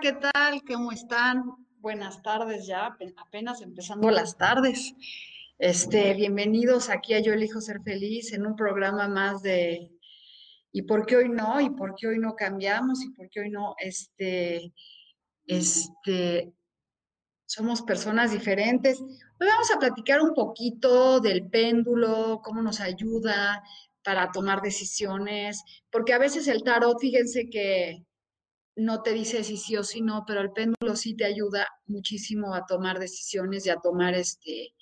¿Qué tal? ¿Cómo están? Buenas tardes ya, apenas empezando las tardes. Este, bienvenidos aquí a Yo elijo ser feliz en un programa más de ¿y por qué hoy no? ¿Y por qué hoy no cambiamos? ¿Y por qué hoy no este este somos personas diferentes? Hoy vamos a platicar un poquito del péndulo, cómo nos ayuda para tomar decisiones, porque a veces el tarot, fíjense que no te dice si sí o si no, pero el péndulo sí te ayuda muchísimo a tomar decisiones y a tomar este,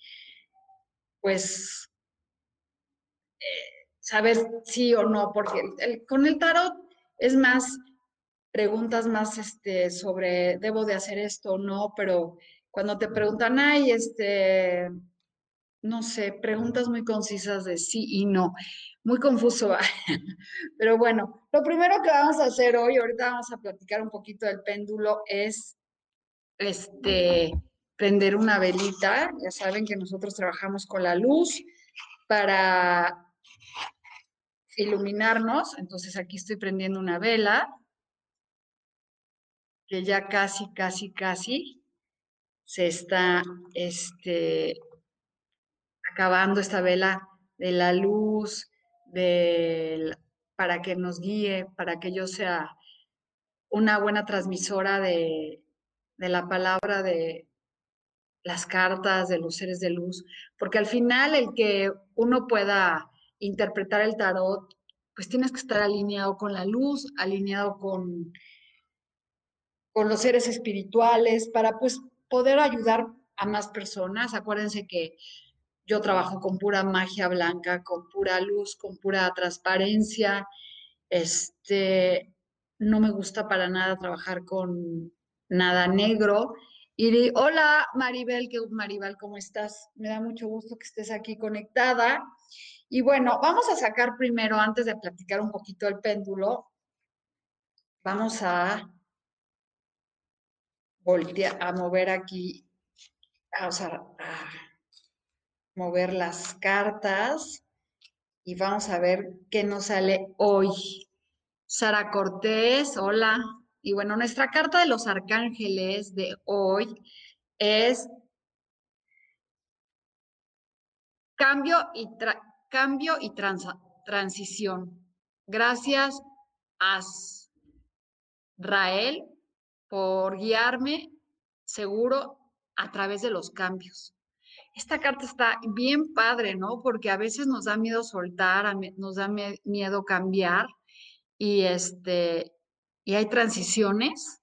pues, eh, saber sí o no, porque con el tarot es más preguntas más este, sobre, ¿debo de hacer esto o no? Pero cuando te preguntan, ay, este, no sé, preguntas muy concisas de sí y no muy confuso. Pero bueno, lo primero que vamos a hacer hoy, ahorita vamos a platicar un poquito del péndulo, es este prender una velita. Ya saben que nosotros trabajamos con la luz para iluminarnos. Entonces aquí estoy prendiendo una vela que ya casi, casi, casi se está este, acabando esta vela de la luz, para que nos guíe, para que yo sea una buena transmisora de, de la palabra de las cartas, de los seres de luz, porque al final el que uno pueda interpretar el tarot, pues tienes que estar alineado con la luz, alineado con, con los seres espirituales, para pues poder ayudar a más personas. Acuérdense que yo trabajo con pura magia blanca, con pura luz, con pura transparencia. Este, no me gusta para nada trabajar con nada negro. Y hola Maribel, ¿qué, Maribel, ¿cómo estás? Me da mucho gusto que estés aquí conectada. Y bueno, vamos a sacar primero, antes de platicar un poquito el péndulo, vamos a voltear, a mover aquí, a, a mover las cartas y vamos a ver qué nos sale hoy. Sara Cortés, hola. Y bueno, nuestra carta de los arcángeles de hoy es cambio y, cambio y transición. Gracias a Rael por guiarme seguro a través de los cambios esta carta está bien padre, ¿no? Porque a veces nos da miedo soltar, nos da miedo cambiar y este y hay transiciones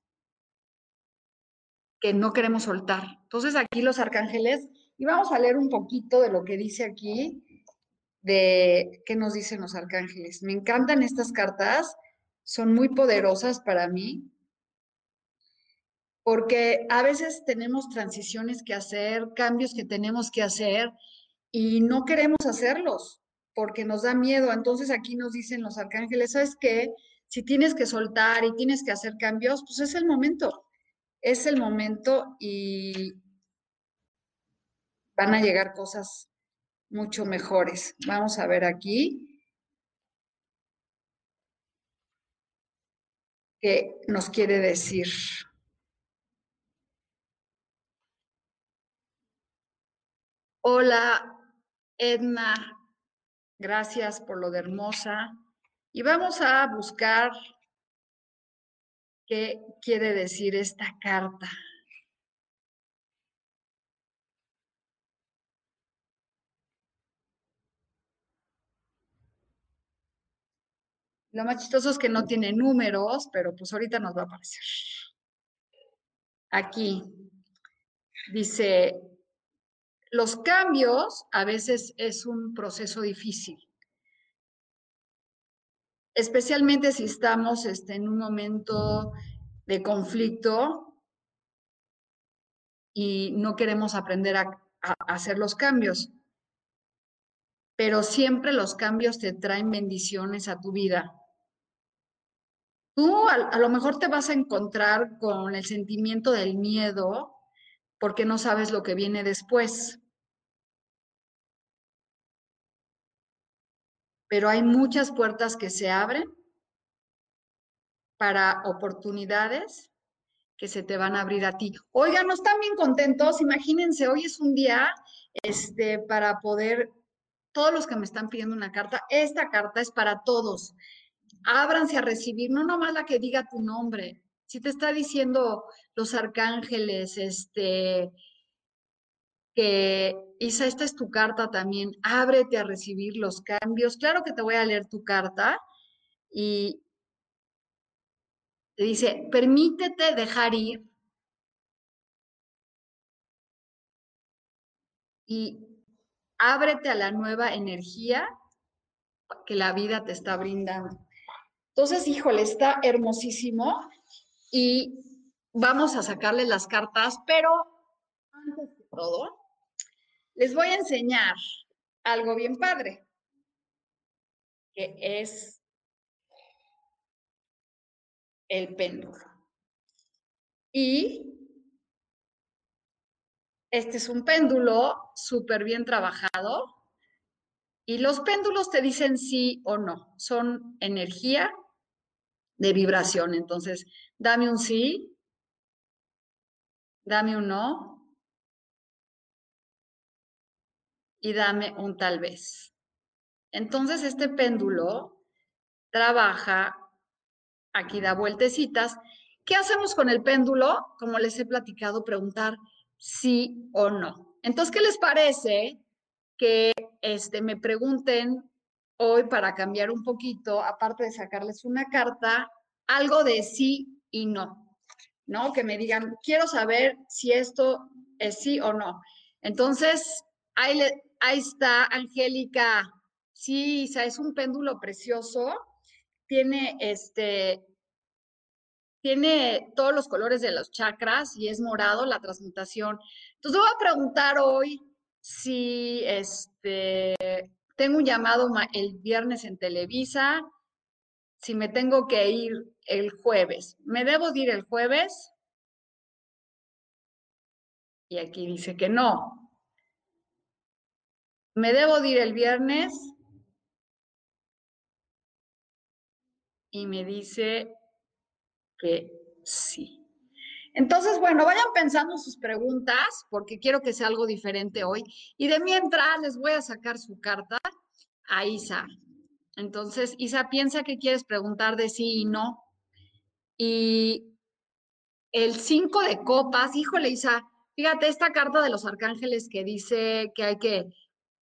que no queremos soltar. Entonces aquí los arcángeles y vamos a leer un poquito de lo que dice aquí de qué nos dicen los arcángeles. Me encantan estas cartas, son muy poderosas para mí porque a veces tenemos transiciones que hacer, cambios que tenemos que hacer y no queremos hacerlos porque nos da miedo. Entonces aquí nos dicen los arcángeles, ¿sabes qué? Si tienes que soltar y tienes que hacer cambios, pues es el momento. Es el momento y van a llegar cosas mucho mejores. Vamos a ver aquí. ¿Qué nos quiere decir? Hola, Edna. Gracias por lo de hermosa. Y vamos a buscar qué quiere decir esta carta. Lo más chistoso es que no tiene números, pero pues ahorita nos va a aparecer. Aquí dice, los cambios a veces es un proceso difícil, especialmente si estamos este, en un momento de conflicto y no queremos aprender a hacer los cambios pero siempre los cambios te traen bendiciones a tu vida. Tú a, lo mejor te vas a encontrar con el sentimiento del miedo porque no sabes lo que viene después. Pero hay muchas puertas que se abren para oportunidades que se te van a abrir a ti. Oigan, ¿no están bien contentos? Imagínense, hoy es un día este, para poder, todos los que me están pidiendo una carta, esta carta es para todos ábranse a recibir, no nomás la que diga tu nombre. Si te está diciendo los arcángeles, este, que Isa, esta es tu carta también, ábrete a recibir los cambios. Claro que te voy a leer tu carta y te dice, permítete dejar ir y ábrete a la nueva energía que la vida te está brindando. Entonces, híjole, está hermosísimo y vamos a sacarle las cartas, pero antes de todo, les voy a enseñar algo bien padre, que es el péndulo. Y este es un péndulo súper bien trabajado. Y los péndulos te dicen sí o no. Son energía de vibración. Entonces, dame un sí, dame un no y dame un tal vez. Entonces, este péndulo trabaja, aquí da vueltecitas. ¿Qué hacemos con el péndulo? Como les he platicado, preguntar sí o no. Entonces, ¿qué les parece que este, me pregunten hoy para cambiar un poquito, aparte de sacarles una carta, algo de sí y no, ¿no? Que me digan, quiero saber si esto es sí o no. Entonces, ahí, ahí está Angélica. Sí, es un péndulo precioso. Tiene este, tiene todos los colores de los chakras y es morado la transmutación. Entonces voy a preguntar hoy si este tengo un llamado el viernes en Televisa, si me tengo que ir el jueves. ¿Me debo ir el jueves? Y aquí dice que no. ¿Me debo ir el viernes? Y me dice que sí. Entonces, bueno, vayan pensando sus preguntas porque quiero que sea algo diferente hoy. Y de mientras les voy a sacar su carta a Isa. Entonces, Isa, piensa que quieres preguntar de sí y no. Y el cinco de copas, híjole, Isa, fíjate, esta carta de los arcángeles que dice que hay que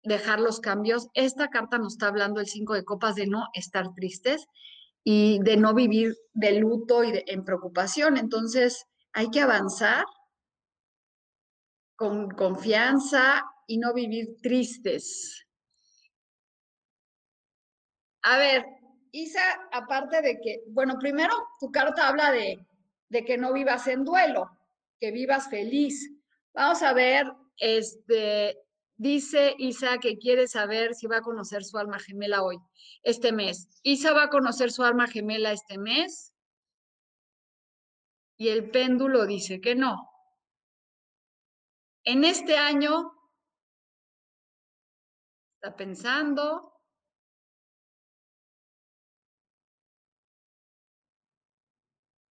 dejar los cambios, esta carta nos está hablando el cinco de copas de no estar tristes y de no vivir de luto y en preocupación. Entonces, hay que avanzar con confianza y no vivir tristes. A ver, Isa, aparte de que, bueno, primero tu carta habla de, que no vivas en duelo, que vivas feliz. Vamos a ver, este, dice Isa que quiere saber si va a conocer su alma gemela hoy, este mes. Isa va a conocer su alma gemela este mes y el péndulo dice que no. En este año está pensando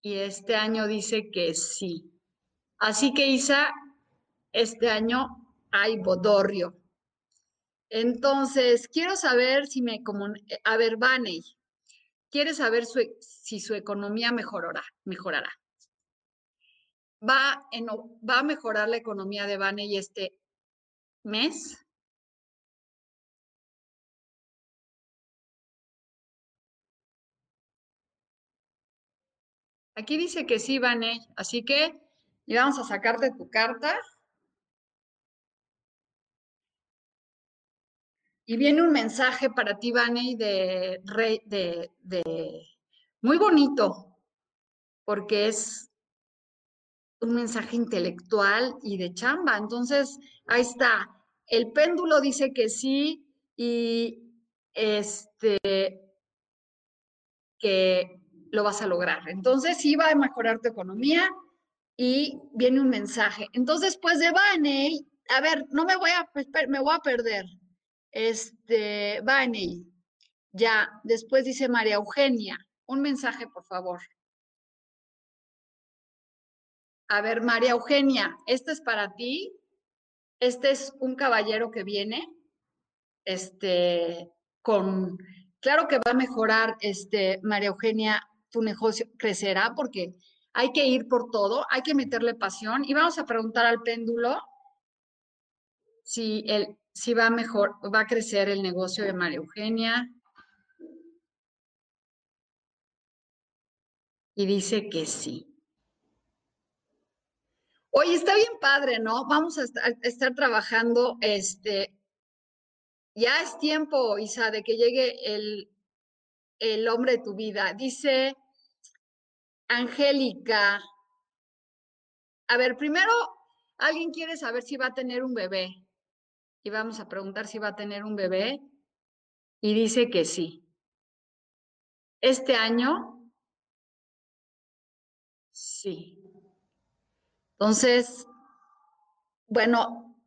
y este año dice que sí. Así que Isa, este año hay bodorrio. Entonces, quiero saber si me comunican, a ver, Vaney, quiere saber si su economía mejorará. mejorará. ¿Va, ¿Va a mejorar la economía de Baney este mes? Aquí dice que sí, Baney, así que vamos a sacarte tu carta. Y viene un mensaje para ti, Vane, de, de, de muy bonito, porque es un mensaje intelectual y de chamba. Entonces, ahí está. El péndulo dice que sí y este que lo vas a lograr. Entonces, sí va a mejorar tu economía y viene un mensaje. Entonces, pues de Vane, a ver, no me voy a, me voy a perder. Este, Vani, ya, después dice María Eugenia, un mensaje, por favor. A ver, María Eugenia, este es para ti. Este es un caballero que viene, este, con, claro que va a mejorar, este, María Eugenia, tu negocio crecerá porque hay que ir por todo, hay que meterle pasión y vamos a preguntar al péndulo si si va mejor, va a crecer el negocio de María Eugenia. Y dice que sí. Oye, está bien padre, ¿no? Vamos a estar, trabajando, este, ya es tiempo, Isa, de que llegue el, el hombre de tu vida. Dice Angélica, a ver, primero, alguien quiere saber si va a tener un bebé y vamos a preguntar si va a tener un bebé y dice que sí. Este año, sí. Entonces, bueno,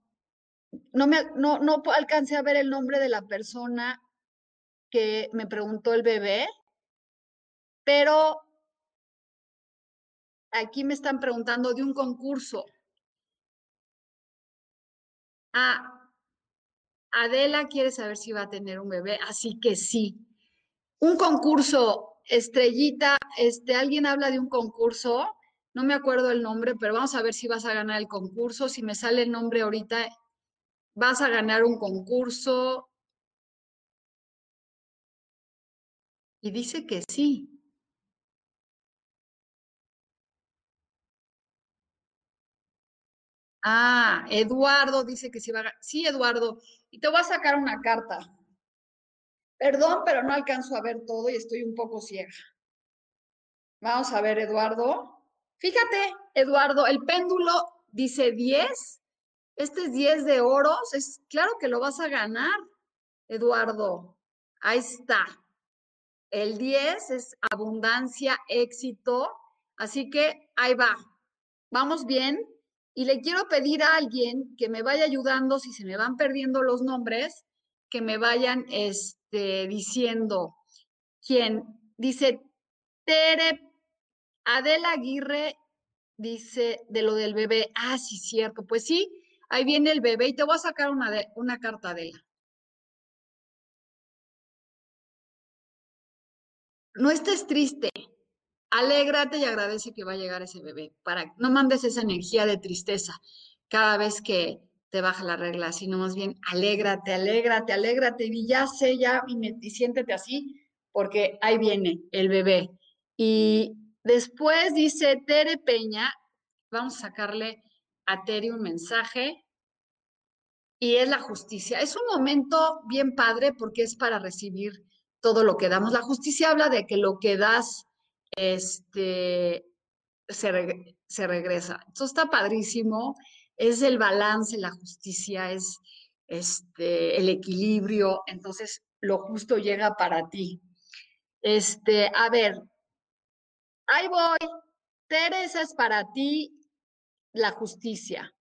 no, me, no, no alcancé a ver el nombre de la persona que me preguntó el bebé, pero aquí me están preguntando de un concurso. Ah, Adela quiere saber si va a tener un bebé, así que sí. Un concurso, estrellita, este, alguien habla de un concurso, no me acuerdo el nombre, pero vamos a ver si vas a ganar el concurso. Si me sale el nombre ahorita, vas a ganar un concurso. Y dice que sí. Ah, Eduardo dice que sí va a... Sí, Eduardo, y te voy a sacar una carta. Perdón, pero no alcanzo a ver todo y estoy un poco ciega. Vamos a ver, Eduardo. Fíjate, Eduardo, el péndulo dice 10. Este es 10 de oros. Es claro que lo vas a ganar, Eduardo. Ahí está. El 10 es abundancia, éxito. Así que ahí va. Vamos bien. Y le quiero pedir a alguien que me vaya ayudando, si se me van perdiendo los nombres, que me vayan este, diciendo quién. Dice Tere, Adela Aguirre dice de lo del bebé. Ah, sí, cierto. Pues sí, ahí viene el bebé y te voy a sacar una, de, una carta, Adela. No estés triste, alégrate y agradece que va a llegar ese bebé. Para, no mandes esa energía de tristeza cada vez que te baja la regla, sino más bien alégrate, alégrate, alégrate y ya sé, ya y, siéntete así, porque ahí viene el bebé. Y después dice Tere Peña, vamos a sacarle a Tere un mensaje y es la justicia. Es un momento bien padre porque es para recibir todo lo que damos. La justicia habla de que lo que das este, se, se regresa. Esto está padrísimo, es el balance, la justicia, es este, el equilibrio, entonces lo justo llega para ti. Este, a ver, ahí voy. Teresa es para ti la justicia.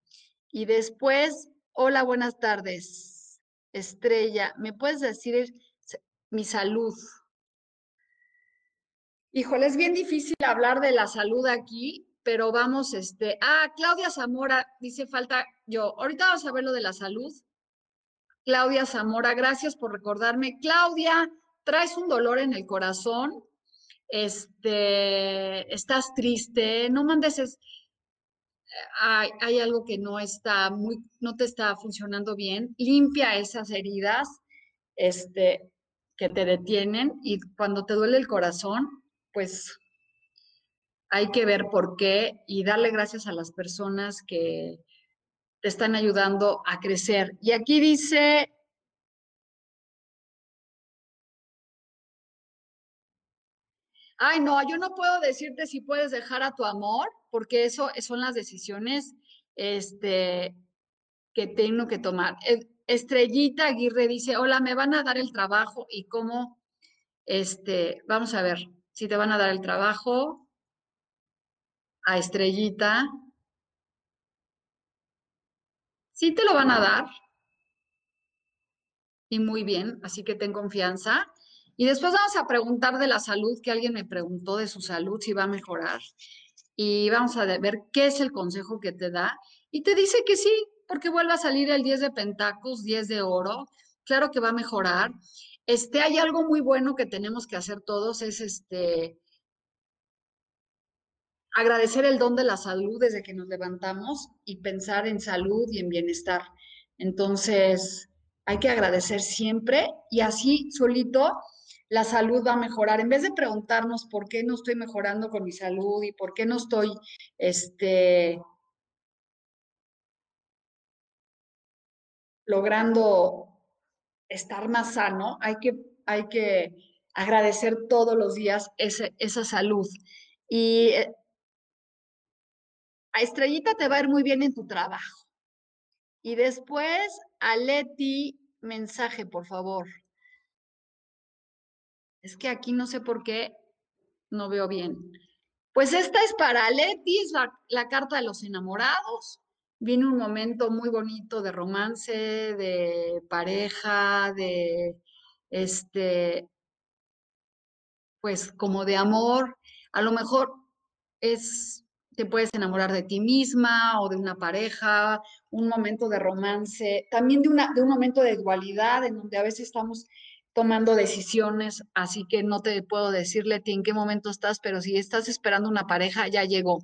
Y después, hola, buenas tardes. Estrella, ¿me puedes decir mi salud? Híjole, es bien difícil hablar de la salud aquí, pero vamos, este, ah, Claudia Zamora dice falta yo. Ahorita vamos a ver lo de la salud. Claudia Zamora, gracias por recordarme. Claudia, traes un dolor en el corazón este, estás triste, no mandes, es, hay, hay, algo que no está muy, no te está funcionando bien, limpia esas heridas, este, que te detienen y cuando te duele el corazón, pues hay que ver por qué y darle gracias a las personas que te están ayudando a crecer. Y aquí dice ay, no, yo no puedo decirte si puedes dejar a tu amor, porque eso son las decisiones este, que tengo que tomar. Estrellita Aguirre dice, hola, me van a dar el trabajo y cómo, este, vamos a ver si te van a dar el trabajo a Estrellita. Sí te lo van a dar. Y muy bien, así que ten confianza. Y después vamos a preguntar de la salud, que alguien me preguntó de su salud, si va a mejorar. Y vamos a ver qué es el consejo que te da. Y te dice que sí, porque vuelve a salir el 10 de pentacos, 10 de oro. Claro que va a mejorar. Este, hay algo muy bueno que tenemos que hacer todos, es este, agradecer el don de la salud desde que nos levantamos y pensar en salud y en bienestar. Entonces, hay que agradecer siempre y así solito la salud va a mejorar. En vez de preguntarnos por qué no estoy mejorando con mi salud y por qué no estoy, este, logrando estar más sano, hay que, hay que agradecer todos los días esa salud. Y eh, a Estrellita te va a ir muy bien en tu trabajo. Y después, a Leti, mensaje, por favor. Es que aquí no sé por qué no veo bien. Pues esta es para Leti, es la, carta de los enamorados. Viene un momento muy bonito de romance, de pareja, de este, pues como de amor. A lo mejor es, te puedes enamorar de ti misma o de una pareja, un momento de romance, también de, una, de un momento de dualidad en donde a veces estamos tomando decisiones, así que no te puedo decirle en qué momento estás, pero si estás esperando una pareja, ya llegó.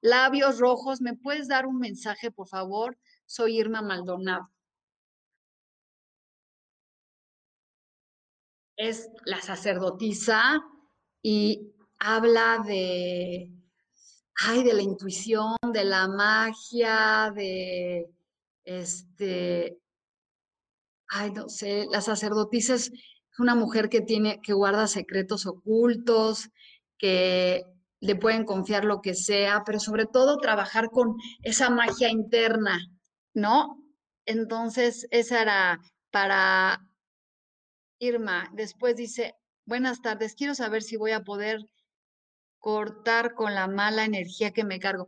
Labios rojos, ¿me puedes dar un mensaje, por favor? Soy Irma Maldonado. Es la sacerdotisa y habla de, ay, de la intuición, de la magia, de, este, ay, no sé, la sacerdotisa es una mujer que tiene, que guarda secretos ocultos, que le pueden confiar lo que sea, pero sobre todo trabajar con esa magia interna, ¿no? Entonces, esa era para Irma. Después dice, buenas tardes, quiero saber si voy a poder cortar con la mala energía que me cargo.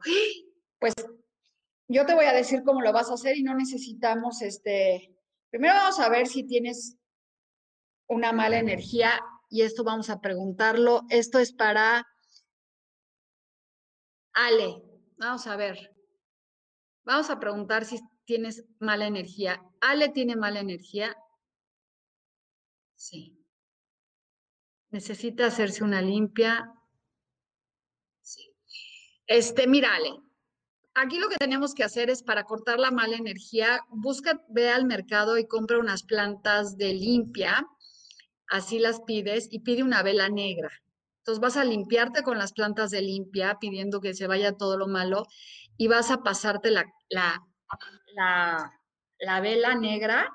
Pues yo te voy a decir cómo lo vas a hacer y no necesitamos este Primero vamos a ver si tienes una mala energía y esto vamos a preguntarlo. Esto es para Ale. Vamos a ver. Vamos a preguntar si tienes mala energía. Ale tiene mala energía. Sí. Necesita hacerse una limpia. Sí. Este, mira, Ale, aquí lo que tenemos que hacer es para cortar la mala energía, busca, ve al mercado y compra unas plantas de limpia, así las pides y pide una vela negra. Entonces vas a limpiarte con las plantas de limpia, pidiendo que se vaya todo lo malo y vas a pasarte la, la, la, la vela negra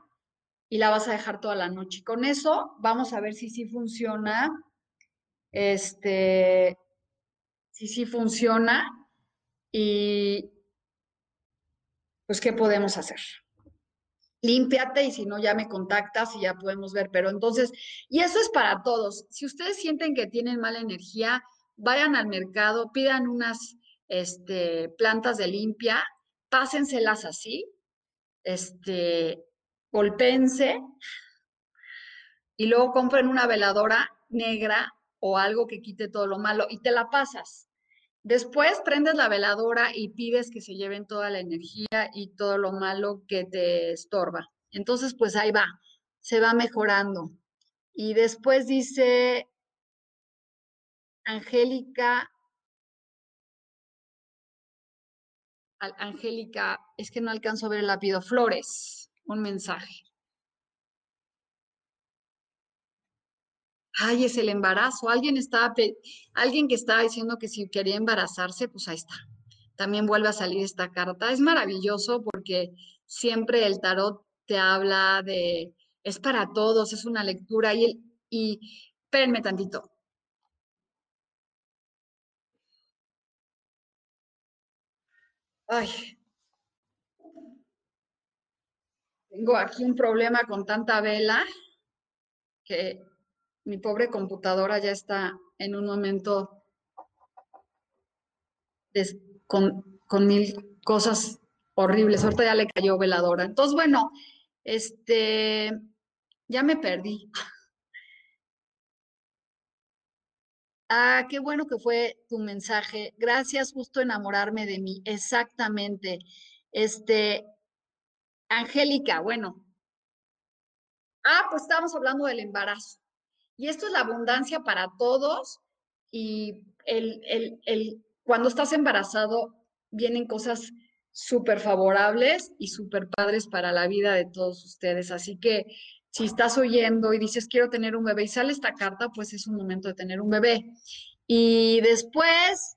y la vas a dejar toda la noche. Con eso vamos a ver si sí funciona, este, si sí funciona y pues, ¿qué podemos hacer? Límpiate y si no, ya me contactas y ya podemos ver. Pero entonces, y eso es para todos. Si ustedes sienten que tienen mala energía, vayan al mercado, pidan unas este, plantas de limpia, pásenselas así, este, golpense y luego compren una veladora negra o algo que quite todo lo malo y te la pasas. Después prendes la veladora y pides que se lleven toda la energía y todo lo malo que te estorba. Entonces, pues ahí va, se va mejorando. Y después dice, Angélica. Angélica, es que no alcanzo a ver el lápido. Flores, un mensaje. Ay, es el embarazo. Alguien estaba, alguien que estaba diciendo que si quería embarazarse, pues ahí está. También vuelve a salir esta carta. Es maravilloso porque siempre el tarot te habla de, es para todos, es una lectura y, y espérenme tantito. Ay, tengo aquí un problema con tanta vela que mi pobre computadora ya está en un momento con, con, mil cosas horribles. Ahorita ya le cayó veladora. Entonces, bueno, este, ya me perdí. Ah, qué bueno que fue tu mensaje. Gracias, justo enamorarme de mí. Exactamente. Este, Angélica, bueno. Ah, pues estábamos hablando del embarazo. Y esto es la abundancia para todos. Y el, el, el, cuando estás embarazado, vienen cosas súper favorables y súper padres para la vida de todos ustedes. Así que si estás oyendo y dices quiero tener un bebé y sale esta carta, pues es un momento de tener un bebé. Y después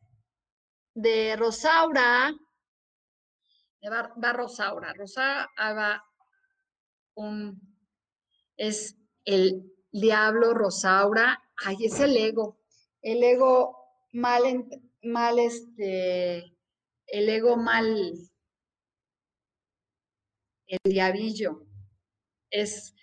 de Rosaura, va, va Rosaura. Rosaura va un, es el diablo Rosaura. Ay, es el ego. El ego mal, mal este, el ego mal, el diabillo. Es,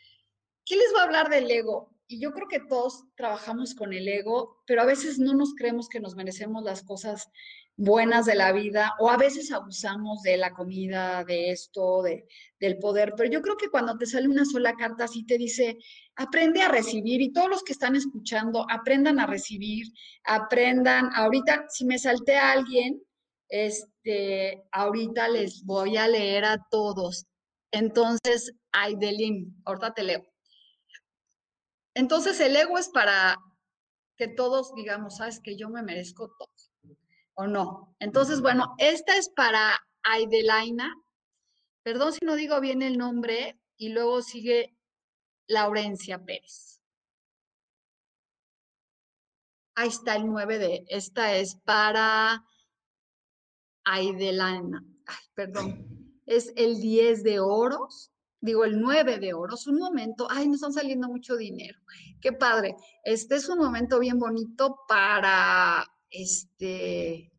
¿qué les voy a hablar del ego? Y yo creo que todos trabajamos con el ego, pero a veces no nos creemos que nos merecemos las cosas buenas de la vida o a veces abusamos de la comida, de esto, de, del poder. Pero yo creo que cuando te sale una sola carta así te dice, aprende a recibir y todos los que están escuchando, aprendan a recibir, aprendan. Ahorita, si me salté a alguien, este, ahorita les voy a leer a todos. Entonces, Aidelin, ahorita te leo. Entonces, el ego es para que todos digamos, sabes que yo me merezco todo, o no. Entonces, bueno, esta es para Aidelaina. Perdón si no digo bien el nombre, y luego sigue Laurencia Pérez. Ahí está el 9 de, esta es para Aidelana, ay, perdón, es el 10 de oros, digo el 9 de oros, un momento, ay, nos están saliendo mucho dinero, qué padre, este es un momento bien bonito para, este,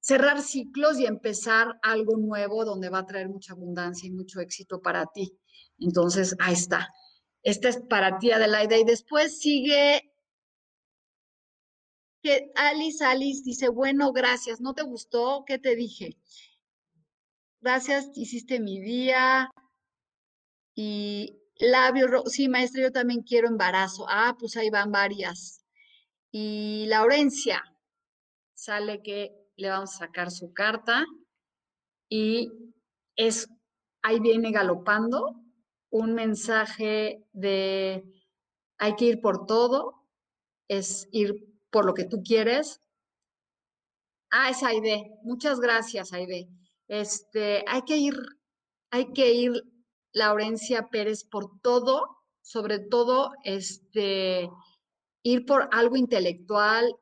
cerrar ciclos y empezar algo nuevo donde va a traer mucha abundancia y mucho éxito para ti. Entonces, ahí está. Esta es para ti, Adelaida. Y después sigue que Alice, Alice dice, bueno, gracias, ¿no te gustó? ¿Qué te dije? Gracias, hiciste mi día. Y labio, sí, maestra, yo también quiero embarazo. Ah, pues ahí van varias. Y Laurencia, sale que le vamos a sacar su carta y es, ahí viene galopando un mensaje de hay que ir por todo, es ir por lo que tú quieres. Ah, es Aide. Muchas gracias, Aide. Este, hay que ir, hay que ir, Laurencia Pérez, por todo, sobre todo, este, ir por algo intelectual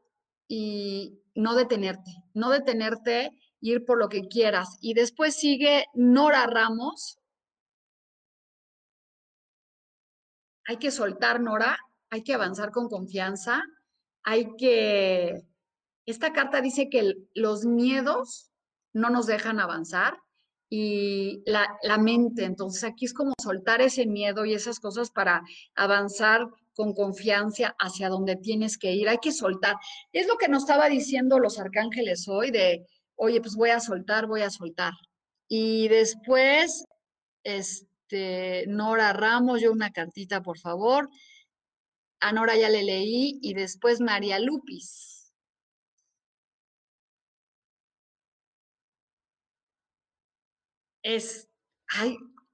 y no detenerte, no detenerte, ir por lo que quieras. Y después sigue Nora Ramos. Hay que soltar, Nora, hay que avanzar con confianza hay que, esta carta dice que los miedos no nos dejan avanzar y la, la, mente, entonces aquí es como soltar ese miedo y esas cosas para avanzar con confianza hacia donde tienes que ir, hay que soltar. Es lo que nos estaba diciendo los arcángeles hoy de, oye, pues voy a soltar, voy a soltar. Y después, este, Nora Ramos, yo una cartita, por favor. A Nora ya le leí y después María Lupis. Es,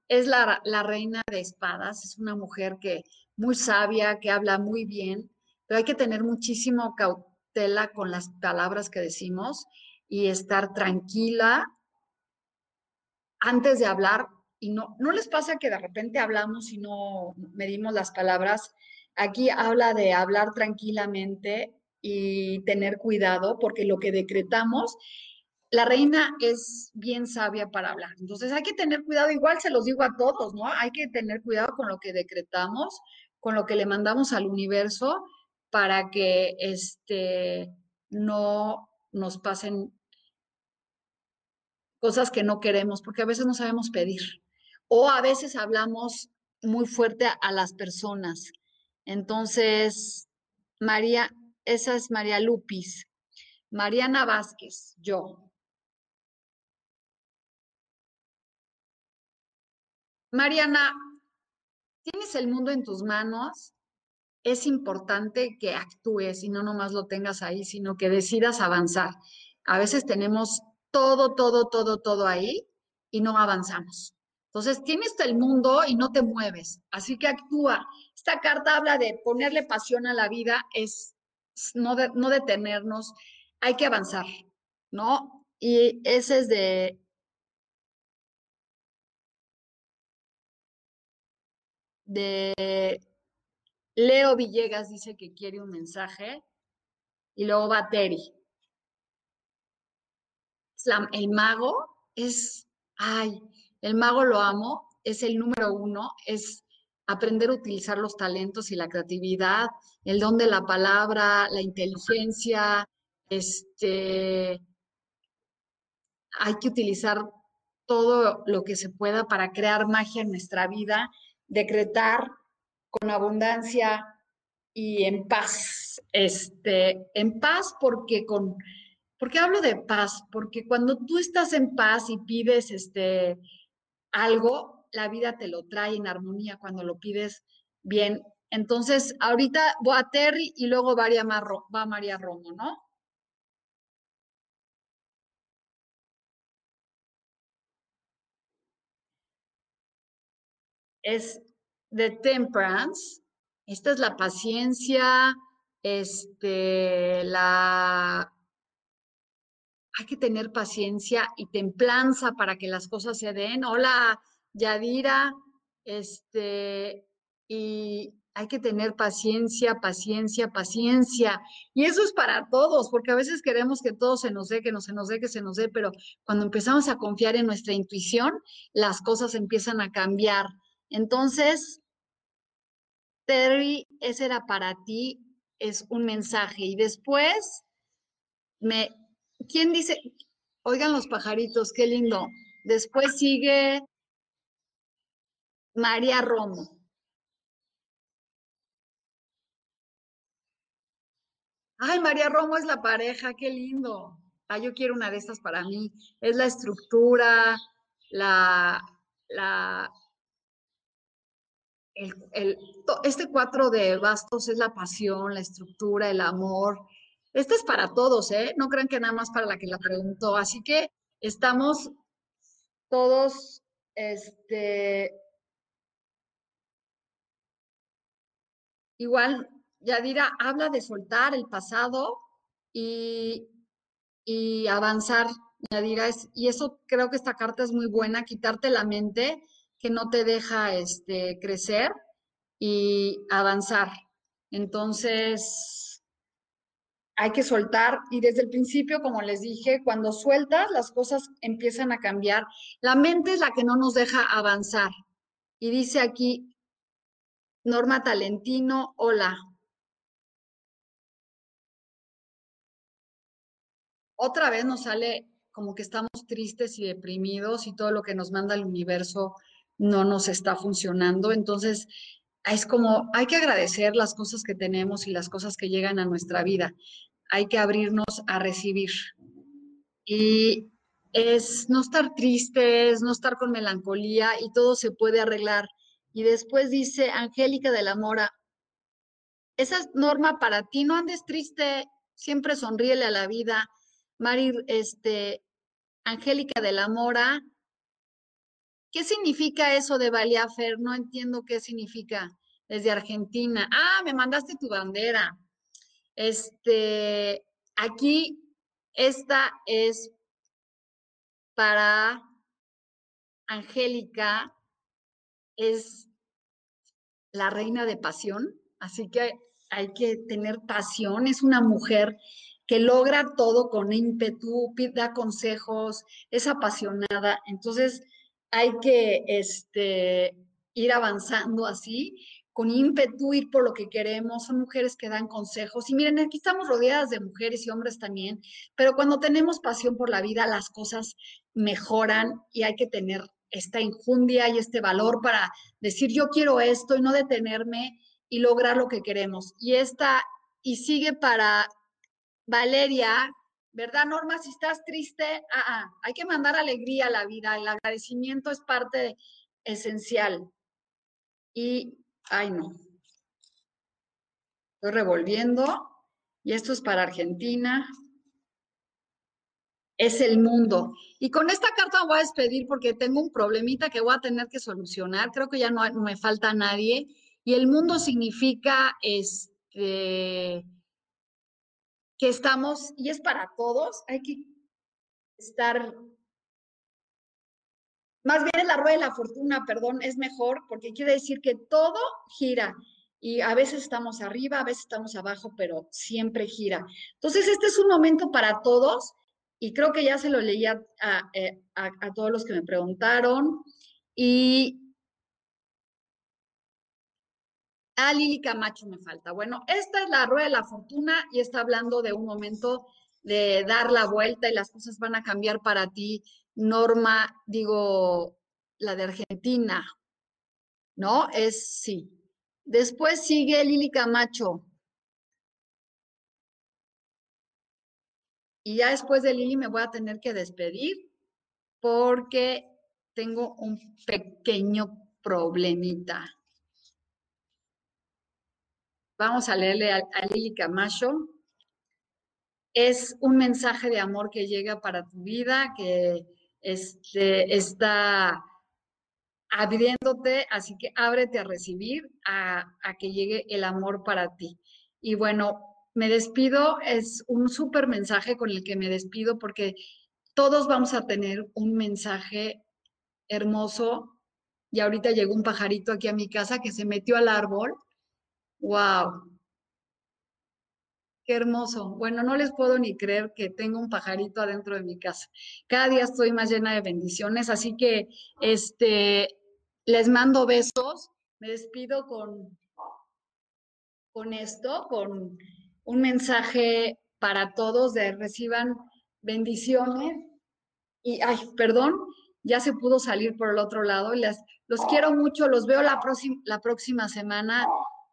es la, la reina de espadas, es una mujer que muy sabia, que habla muy bien pero hay que tener muchísimo cautela con las palabras que decimos y estar tranquila antes de hablar. Y no, no les pasa que de repente hablamos y no medimos las palabras. Aquí habla de hablar tranquilamente y tener cuidado porque lo que decretamos la reina es bien sabia para hablar. Entonces hay que tener cuidado, igual se los digo a todos, ¿no? Hay que tener cuidado con lo que decretamos, con lo que le mandamos al universo para que este, no nos pasen cosas que no queremos, porque a veces no sabemos pedir. O a veces hablamos muy fuerte a, a las personas. Entonces, María, esa es María Lupis. Mariana Vázquez, yo. Mariana, tienes el mundo en tus manos. Es importante que actúes y no nomás lo tengas ahí, sino que decidas avanzar. A veces tenemos todo, todo, todo, todo ahí y no avanzamos. Entonces, tienes el mundo y no te mueves, así que actúa. Esta carta habla de ponerle pasión a la vida, es no, no detenernos, hay que avanzar, ¿no? Y ese es de de Leo Villegas dice que quiere un mensaje y luego va Terry. El mago es, ay, el mago lo amo, es el número uno, es aprender a utilizar los talentos y la creatividad, el don de la palabra, la inteligencia, este, hay que utilizar todo lo que se pueda para crear magia en nuestra vida decretar con abundancia y en paz. Este, en paz porque con ¿Por qué hablo de paz? Porque cuando tú estás en paz y pides este algo, la vida te lo trae en armonía cuando lo pides bien. Entonces, ahorita voy a Terry y luego va María Romo, ¿no? Es de temperance. Esta es la paciencia, este, la... Hay que tener paciencia y templanza para que las cosas se den. Hola, Yadira, este, y hay que tener paciencia, paciencia, paciencia. Y eso es para todos, porque a veces queremos que todo se nos dé, que no se nos dé, que se nos dé, pero cuando empezamos a confiar en nuestra intuición, las cosas empiezan a cambiar. Entonces, Terry, ese era para ti, es un mensaje. Y después, me, ¿quién dice? Oigan los pajaritos, qué lindo. Después sigue María Romo. Ay, María Romo es la pareja, qué lindo. Ah, yo quiero una de estas para mí. Es la estructura, la, la, este cuatro de bastos es la pasión, la estructura, el amor. Este es para todos, ¿eh? No crean que nada más para la que la preguntó. Así que estamos todos, este, igual, Yadira habla de soltar el pasado y, y avanzar, Yadira, es, y eso creo que esta carta es muy buena, quitarte la mente que no te deja este, crecer y avanzar. Entonces, hay que soltar y desde el principio, como les dije, cuando sueltas, las cosas empiezan a cambiar. La mente es la que no nos deja avanzar. Y dice aquí, Norma Talentino, hola. Otra vez nos sale como que estamos tristes y deprimidos y todo lo que nos manda el universo no nos está funcionando. Entonces, es como, hay que agradecer las cosas que tenemos y las cosas que llegan a nuestra vida. Hay que abrirnos a recibir. Y es no estar tristes, no estar con melancolía y todo se puede arreglar. Y después dice Angélica de la Mora, esa norma para ti, no andes triste, siempre sonríele a la vida. Mari, este, Angélica de la Mora, ¿Qué significa eso de Baliafer? No entiendo qué significa desde Argentina. Ah, me mandaste tu bandera. Este, aquí, esta es para Angélica, es la reina de pasión, así que hay que tener pasión, es una mujer que logra todo con ímpetu, da consejos, es apasionada, entonces hay que este, ir avanzando así, con ímpetu, ir por lo que queremos, son mujeres que dan consejos. Y miren, aquí estamos rodeadas de mujeres y hombres también, pero cuando tenemos pasión por la vida, las cosas mejoran y hay que tener esta injundia y este valor para decir yo quiero esto y no detenerme y lograr lo que queremos. Y esta, y sigue para Valeria, ¿verdad, Norma? Si estás triste, ah, ah, hay que mandar alegría a la vida. El agradecimiento es parte esencial. Y, ay, no. Estoy revolviendo. Y esto es para Argentina. Es el mundo. Y con esta carta voy a despedir porque tengo un problemita que voy a tener que solucionar. Creo que ya no, me falta nadie. Y el mundo significa este, que estamos, y es para todos, hay que estar más bien la rueda de la fortuna, perdón, es mejor porque quiere decir que todo gira y a veces estamos arriba, a veces estamos abajo, pero siempre gira. Entonces, este es un momento para todos y creo que ya se lo leía eh, a, a, todos los que me preguntaron. Y a Lili Camacho me falta. Bueno, esta es la rueda de la fortuna y está hablando de un momento de dar la vuelta y las cosas van a cambiar para ti Norma, digo, la de Argentina, ¿no? Es sí. Después sigue Lili Camacho. Y ya después de Lili me voy a tener que despedir porque tengo un pequeño problemita. Vamos a leerle a, a Lili Camacho. Es un mensaje de amor que llega para tu vida, que este, está abriéndote, así que ábrete a recibir, a, que llegue el amor para ti. Y bueno, me despido, es un súper mensaje con el que me despido porque todos vamos a tener un mensaje hermoso. Y ahorita llegó un pajarito aquí a mi casa que se metió al árbol. ¡Wow! Qué hermoso. Bueno, no les puedo ni creer que tengo un pajarito adentro de mi casa. Cada día estoy más llena de bendiciones, así que este les mando besos. Me despido con con esto, con un mensaje para todos de reciban bendiciones. Y ay, perdón, ya se pudo salir por el otro lado. Los quiero mucho, los veo la la próxima semana.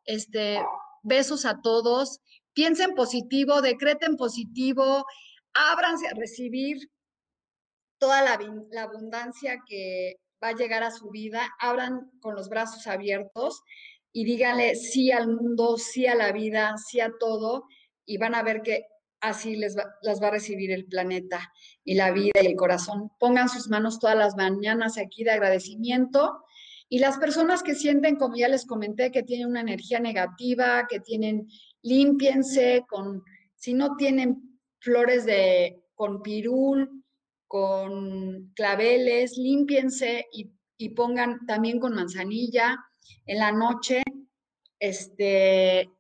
Este, besos a todos piensen positivo, decreten positivo, ábranse a recibir toda la, abundancia que va a llegar a su vida, abran con los brazos abiertos y díganle sí al mundo, sí a la vida, sí a todo, y van a ver que así les las va a recibir el planeta y la vida y el corazón. Pongan sus manos todas las mañanas aquí de agradecimiento. Y las personas que sienten, como ya les comenté, que tienen una energía negativa, que tienen límpiense con, si no tienen flores de, con pirul, con claveles, límpiense y, y pongan también con manzanilla en la noche, este,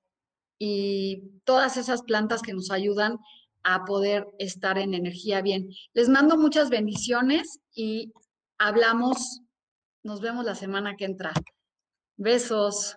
y todas esas plantas que nos ayudan a poder estar en energía bien. Les mando muchas bendiciones y hablamos, nos vemos la semana que entra. Besos.